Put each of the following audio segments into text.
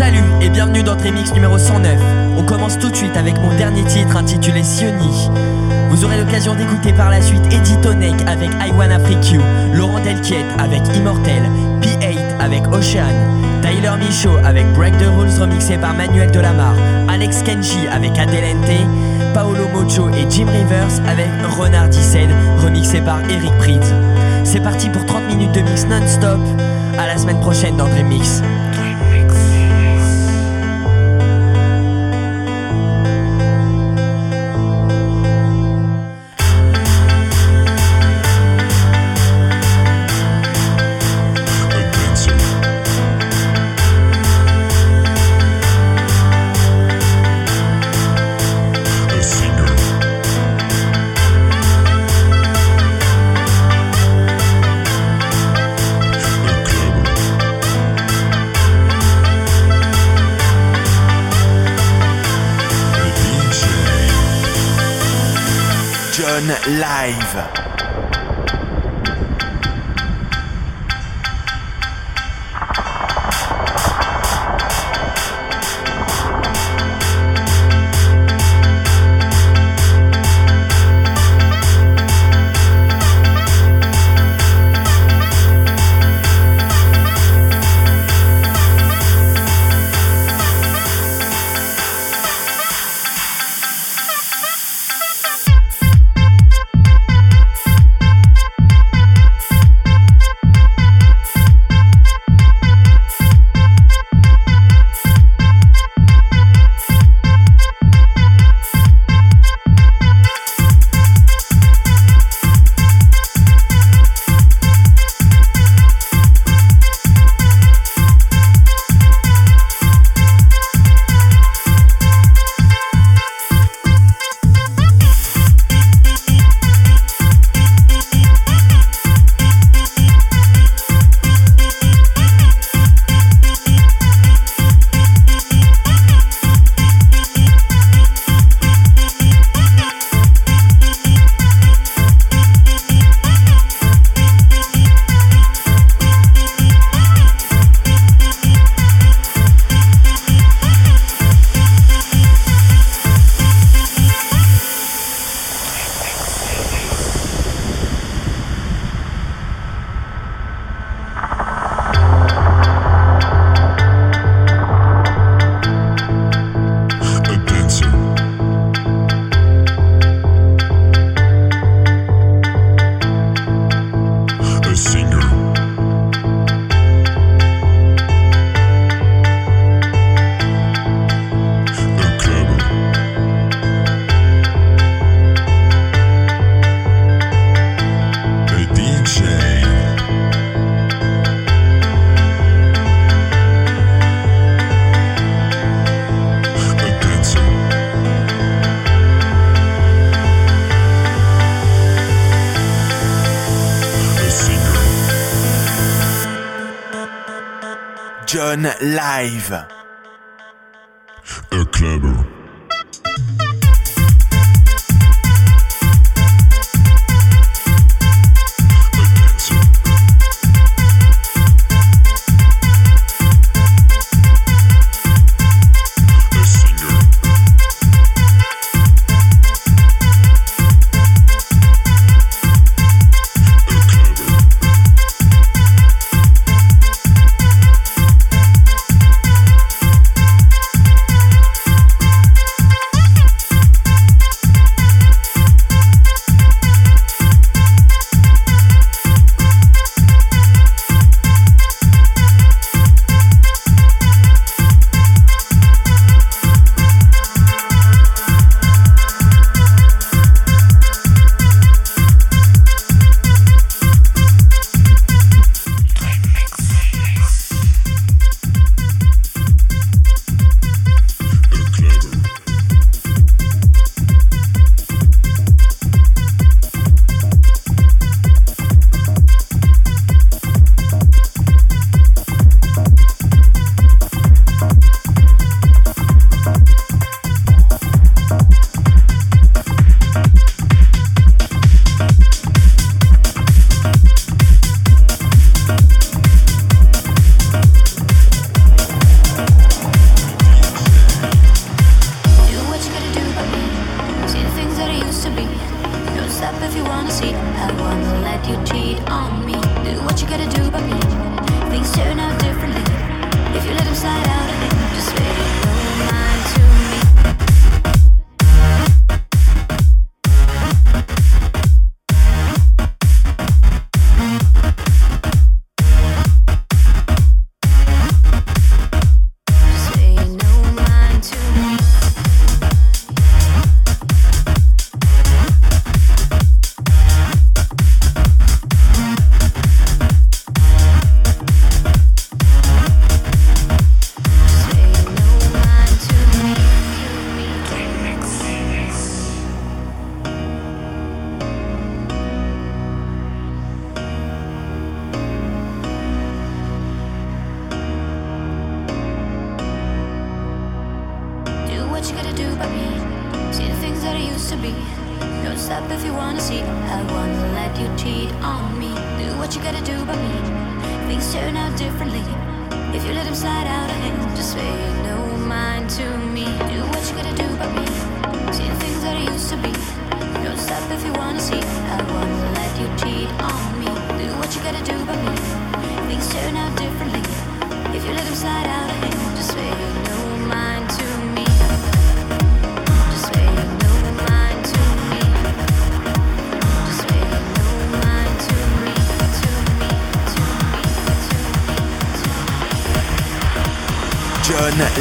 Salut et bienvenue dans Trémix numéro 109. On commence tout de suite avec mon dernier titre intitulé Sioni. Vous aurez l'occasion d'écouter par la suite Eddie Tonek avec I Wanna Freak You, Laurent Delquiet avec Immortel, P8 avec Ocean, Tyler Michaud avec Break the Rules remixé par Manuel Delamar, Alex Kenji avec Adelente, Paolo Mocho et Jim Rivers avec Renard Dissed remixé par Eric Prydz. C'est parti pour 30 minutes de mix non-stop. À la semaine prochaine dans Dream Mix. Live. Live.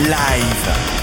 Live.